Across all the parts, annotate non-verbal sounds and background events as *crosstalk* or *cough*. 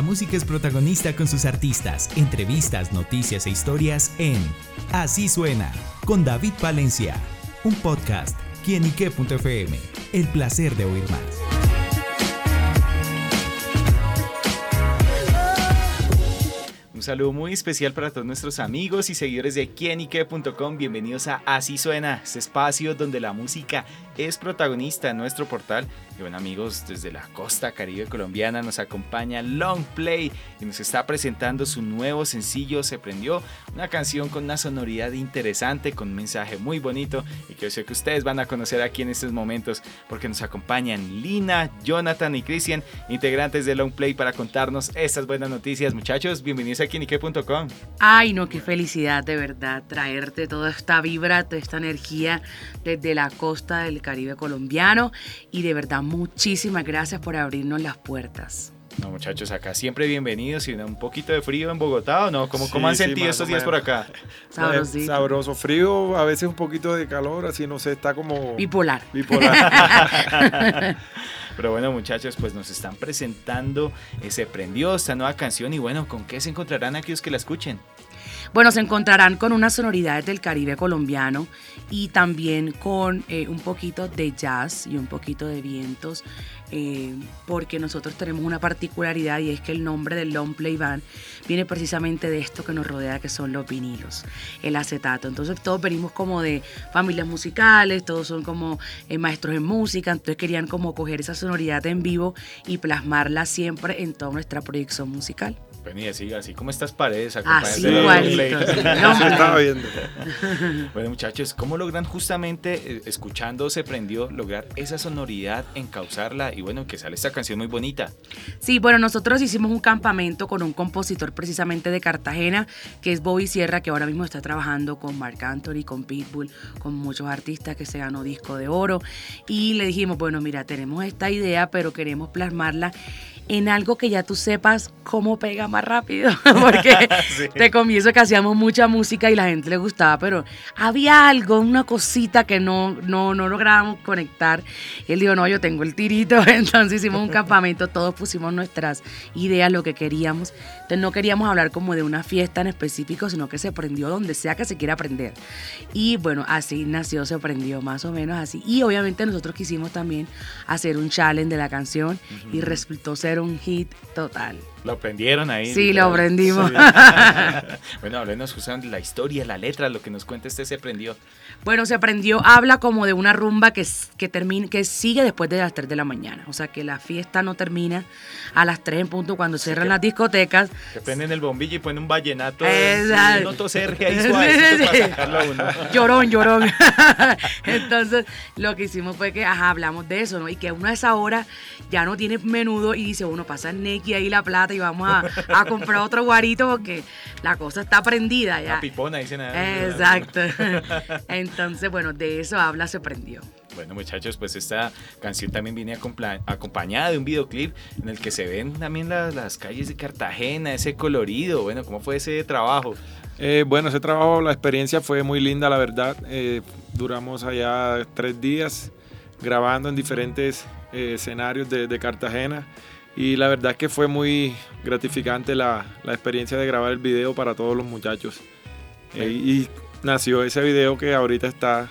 La música es protagonista con sus artistas, entrevistas, noticias e historias en Así suena con David Valencia, un podcast quienique.fm. El placer de oír más. Un saludo muy especial para todos nuestros amigos y seguidores de quienique.com. Bienvenidos a Así Suena, este espacio donde la música es protagonista en nuestro portal. Y bueno, amigos, desde la costa caribe colombiana nos acompaña Long Play y nos está presentando su nuevo sencillo Se Prendió, una canción con una sonoridad interesante, con un mensaje muy bonito y que yo sé que ustedes van a conocer aquí en estos momentos porque nos acompañan Lina, Jonathan y Cristian, integrantes de Long Play para contarnos estas buenas noticias. Muchachos, bienvenidos a quienique.com. Ay, no, qué felicidad de verdad traerte toda esta vibra, toda esta energía desde la costa del Caribe colombiano y de verdad muchísimas gracias por abrirnos las puertas. No, muchachos, acá siempre bienvenidos y un poquito de frío en Bogotá, ¿o no? ¿Cómo, ¿cómo han sentido estos días por acá? *laughs* Sabrosito. Sabroso, frío, a veces un poquito de calor, así no sé, está como... Bipolar. Bipolar. *laughs* Pero bueno, muchachos, pues nos están presentando, eh, se prendió esta nueva canción y bueno, ¿con qué se encontrarán aquellos que la escuchen? Bueno, se encontrarán con unas sonoridades del Caribe colombiano y también con eh, un poquito de jazz y un poquito de vientos, eh, porque nosotros tenemos una particularidad y es que el nombre del Long Play Band viene precisamente de esto que nos rodea, que son los vinilos, el acetato. Entonces todos venimos como de familias musicales, todos son como eh, maestros en música, entonces querían como coger esa sonoridad en vivo y plasmarla siempre en toda nuestra proyección musical. Vení, así, así como estas paredes. Así igualito. *laughs* estaba viendo. *laughs* Bueno, muchachos, ¿cómo logran justamente, eh, escuchando Se Prendió, lograr esa sonoridad, encauzarla y bueno, que sale esta canción muy bonita? Sí, bueno, nosotros hicimos un campamento con un compositor precisamente de Cartagena, que es Bobby Sierra, que ahora mismo está trabajando con Marc Anthony, con Pitbull, con muchos artistas que se ganó disco de oro. Y le dijimos, bueno, mira, tenemos esta idea, pero queremos plasmarla en algo que ya tú sepas cómo pega más rápido. *laughs* Porque *laughs* te comienzo que hacíamos mucha música y la gente le gustaba, pero había algo, una cosita que no, no, no lográbamos conectar. Y él dijo, no, yo tengo el tirito. *laughs* Entonces hicimos un campamento, todos pusimos nuestras ideas, lo que queríamos. Entonces no queríamos hablar como de una fiesta en específico, sino que se prendió donde sea que se quiera aprender. Y bueno, así nació, se prendió más o menos así. Y obviamente nosotros quisimos también hacer un challenge de la canción y resultó ser un hit total. ¿Lo aprendieron ahí? Sí, lo aprendimos. *laughs* bueno, háblenos justamente la historia, la letra, lo que nos cuenta este se prendió. Bueno, se prendió, habla como de una rumba que, que, termina, que sigue después de las 3 de la mañana. O sea, que la fiesta no termina a las 3 en punto cuando cierran las discotecas. Que prenden el bombillo y ponen un vallenato. Exacto. Un Sergio ahí suave *laughs* para sacarlo a uno. *laughs* Llorón, llorón. Entonces, lo que hicimos fue que, ajá, hablamos de eso, ¿no? Y que uno a esa hora ya no tiene menudo y dice, uno pasa el Neki ahí la plata y vamos a, comprar otro guarito porque la cosa está prendida ya. La pipona, dicen. Exacto. *laughs* Entonces, bueno, de eso habla Se Prendió. Bueno, muchachos, pues esta canción también viene acompañada de un videoclip en el que se ven también las, calles de Cartagena, ese colorido. Bueno, ¿cómo fue ese trabajo? Eh, bueno, ese trabajo, la experiencia fue muy linda, la verdad. Eh, duramos allá tres días grabando en diferentes eh, escenarios de, de Cartagena y la verdad es que fue muy gratificante la, la experiencia de grabar el video para todos los muchachos. Eh, y nació ese video que ahorita está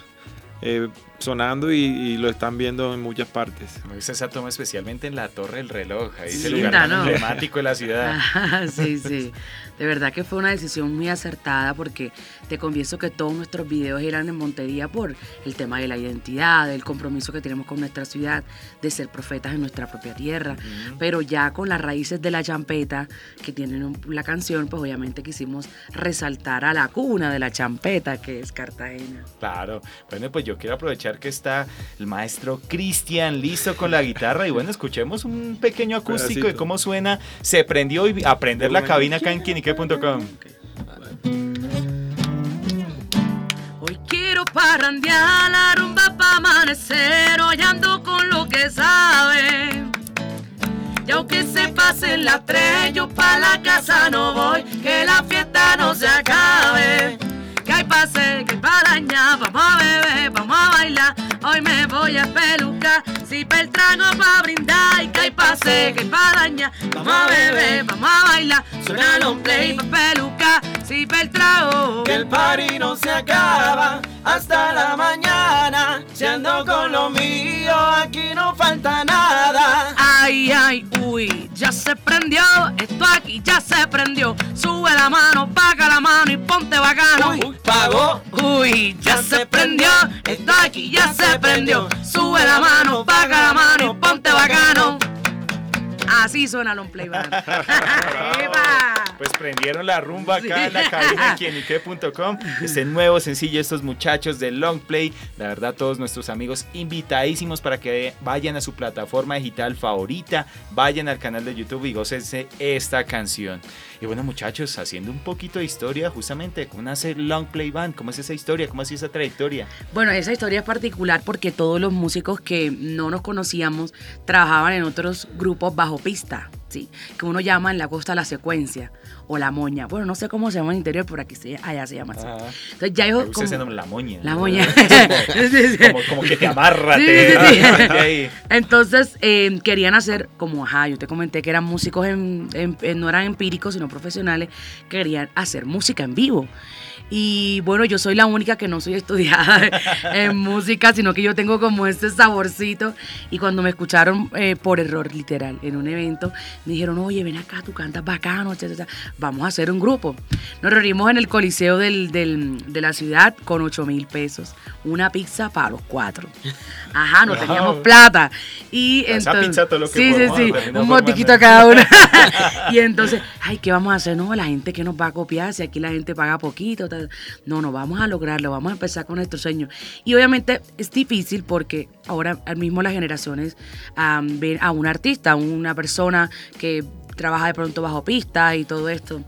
eh, sonando y, lo están viendo en muchas partes. Me gusta esa toma especialmente en la Torre del Reloj, ahí es el lugar emblemático de la ciudad. *laughs* sí, sí. De verdad que fue una decisión muy acertada porque te confieso que todos nuestros videos eran en Montería por el tema de la identidad, el compromiso que tenemos con nuestra ciudad, de ser profetas en nuestra propia tierra. Pero ya con las raíces de la champeta que tienen la canción, pues obviamente quisimos resaltar a la cuna de la champeta, que es Cartagena. Claro. Bueno, pues yo quiero aprovechar que está el maestro Cristian listo con la guitarra y bueno, escuchemos un pequeño acústico de cómo suena. Se prendió y aprender la cabina acá en quinique.com. Hoy quiero parrandear la rumba para amanecer, hoy ando con lo que sabe. Y aunque se pase la tres, yo pa' la casa no voy, que la fiesta no se acabe pase, que hay dañar, vamos a beber, vamos a bailar, hoy me voy a pelucar, si pel trago pa' brindar, y que pase, que niña, vamos a beber, vamos a bailar. Suena long play, peluca, si el trago. Que el party no se acaba hasta la mañana. Si ando con lo mío, aquí no falta nada. Ay, ay, uy, ya se prendió, esto aquí ya se prendió. Sube la mano, paga la mano y ponte bacano. Uy, pagó. Uy, ya se prendió, esto aquí ya se prendió. Sube la mano, paga la mano y ponte bacano. Así suena Long Play Band. Pues prendieron la rumba acá en la cabina en *laughs* quienique.com. Este nuevo sencillo, estos muchachos de Long Play. La verdad, todos nuestros amigos invitadísimos para que vayan a su plataforma digital favorita, vayan al canal de YouTube y gocense esta canción. Y bueno, muchachos, haciendo un poquito de historia, justamente, ¿cómo nace Long Play Band? ¿Cómo es esa historia? ¿Cómo ha sido esa trayectoria? Bueno, esa historia es particular porque todos los músicos que no nos conocíamos trabajaban en otros grupos bajo pista. Sí, que uno llama en la costa la secuencia o la moña. Bueno, no sé cómo se llama en el interior, pero aquí se, allá se llama así. Entonces ya yo... Como, nombre, la moña. La moña. *laughs* como, como, que te amarra. *laughs* Entonces eh, querían hacer como, ajá, yo te comenté que eran músicos, en, no eran empíricos, sino profesionales, querían hacer música en vivo. Y bueno, yo soy la única que no soy estudiada *laughs* en música, sino que yo tengo como este saborcito. Y cuando me escucharon eh, por error, literal, en un evento, me dijeron, oye, ven acá, tú cantas bacano, vamos a hacer un grupo. Nos reunimos en el coliseo del, de la ciudad con 8 mil pesos. Una pizza para los cuatro. Ajá, no teníamos plata. Y entonces, pizza todo lo que Sí, sí, sí, un motiquito a cada uno. *laughs* y entonces, ay, ¿qué vamos a hacer? No, la gente que nos va a copiar, si aquí la gente paga poquito, no, no, vamos a lograrlo, vamos a empezar con nuestro sueño. Y obviamente es difícil porque ahora mismo las generaciones ven a un artista, a una persona que trabaja de pronto bajo pista y todo esto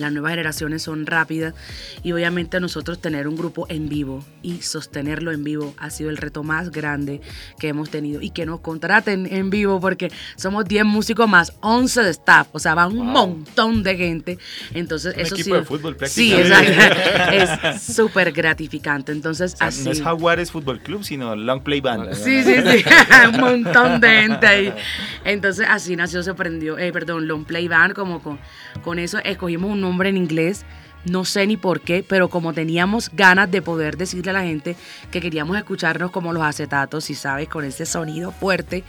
las nuevas generaciones son rápidas y obviamente nosotros tener un grupo en vivo y sostenerlo en vivo ha sido el reto más grande que hemos tenido y que nos contraten en vivo porque somos 10 músicos más 11 de staff, o sea, va un montón de gente. Entonces, un eso equipo sí. de fútbol Sí, exacto. es *laughs* súper gratificante. Entonces, así. No es Jaguares Fútbol Club, sino Long Play Band. Sí, sí, sí. *laughs* *laughs* un montón de gente ahí. Entonces, así nació, se prendió, eh, perdón, Long Play Band, como con, con eso escogimos un nombre en inglés no sé ni por qué, pero como teníamos ganas de poder decirle a la gente que queríamos escucharnos como los acetatos, si sabes, con ese sonido fuerte,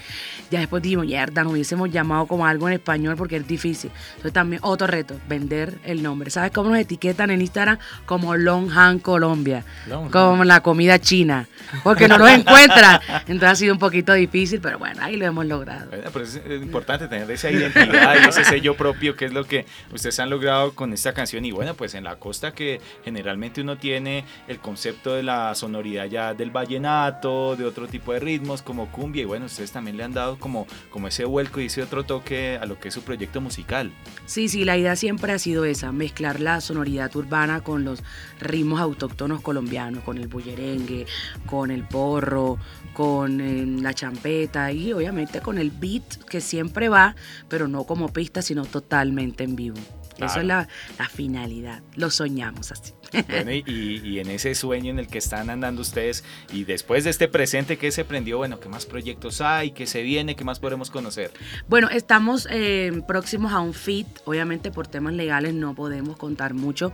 ya después dijimos, mierda, nos hubiésemos llamado como algo en español porque es difícil. Entonces también otro reto, vender el nombre. ¿Sabes cómo nos etiquetan en Instagram? Como Long Han Colombia, como la comida china, porque no lo encuentran. Entonces ha sido un poquito difícil, pero bueno, ahí lo hemos logrado. pero es importante tener esa identidad y ese sello propio, que es lo que ustedes han logrado con esta canción. Y bueno, pues en la costa que generalmente uno tiene el concepto de la sonoridad ya del vallenato, de otro tipo de ritmos como cumbia y bueno, ustedes también le han dado como, como ese vuelco y ese otro toque a lo que es su proyecto musical. Sí, sí, la idea siempre ha sido esa, mezclar la sonoridad urbana con los ritmos autóctonos colombianos, con el bullerengue, con el porro, con eh, la champeta y obviamente con el beat que siempre va, pero no como pista, sino totalmente en vivo. Eso es la, finalidad. Lo soñamos así. Bueno, y, en ese sueño en el que están andando ustedes y después de este presente que se prendió, bueno, ¿qué más proyectos hay? ¿Qué se viene? ¿Qué más podremos conocer? Bueno, estamos eh, próximos a un fit. Obviamente por temas legales no podemos contar mucho,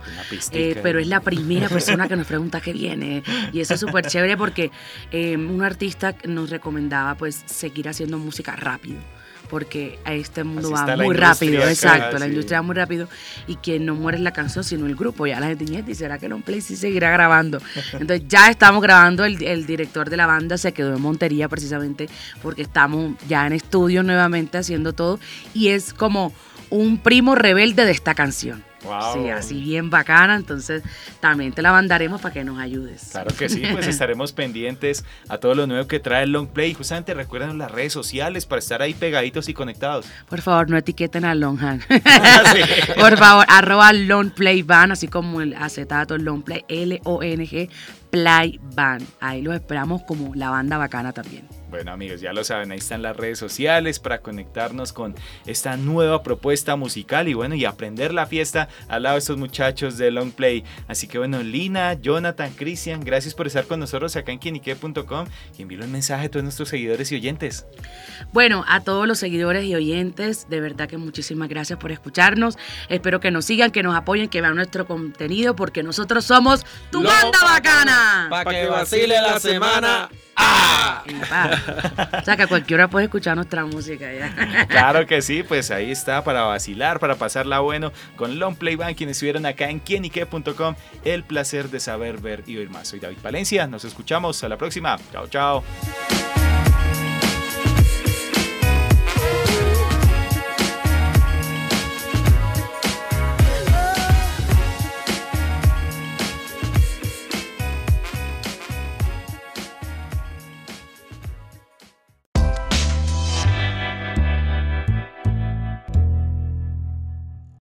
eh, pero es la primera persona que nos pregunta qué viene. Y eso es súper chévere porque eh, un artista nos recomendaba pues seguir haciendo música rápido porque a este mundo va muy rápido, exacto, la industria va muy rápido y quien no muere es la canción, sino el grupo. Ya la gente dice, ¿será que no Play sí seguirá grabando? *laughs* Entonces ya estamos grabando, el, el, director de la banda se quedó en Montería precisamente porque estamos ya en estudio nuevamente haciendo todo y es como un primo rebelde de esta canción. Sí, así bien bacana, entonces también te la mandaremos para que nos ayudes. Claro que sí, pues *laughs* estaremos pendientes a todo lo nuevo que trae el Long Play. Justamente recuerden las redes sociales para estar ahí pegaditos y conectados. Por favor, no etiqueten a Longhand. *laughs* *laughs* Por favor, arroba Long Play Van, así como el acetato Long Play, L-O-N-G, Play Van. Ahí los esperamos como la banda bacana también. Bueno amigos, ya lo saben, ahí están las redes sociales para conectarnos con esta nueva propuesta musical y bueno, y aprender la fiesta al lado de estos muchachos de Long Play. Así que bueno, Lina, Jonathan, Cristian, gracias por estar con nosotros acá en quienique.com y envío un mensaje a todos nuestros seguidores y oyentes. Bueno, a todos los seguidores y oyentes, de verdad que muchísimas gracias por escucharnos. Espero que nos sigan, que nos apoyen, que vean nuestro contenido porque nosotros somos tu banda bacana. Para que vacile la semana. ¡Ah! O sea que a cualquier hora puede escuchar nuestra música ya. Claro que sí, pues ahí está para vacilar, para pasarla bueno con Long Play Band, quienes estuvieron acá en quienique.com. El placer de saber, ver y oír más. Soy David Valencia, nos escuchamos a la próxima. Chao, chao.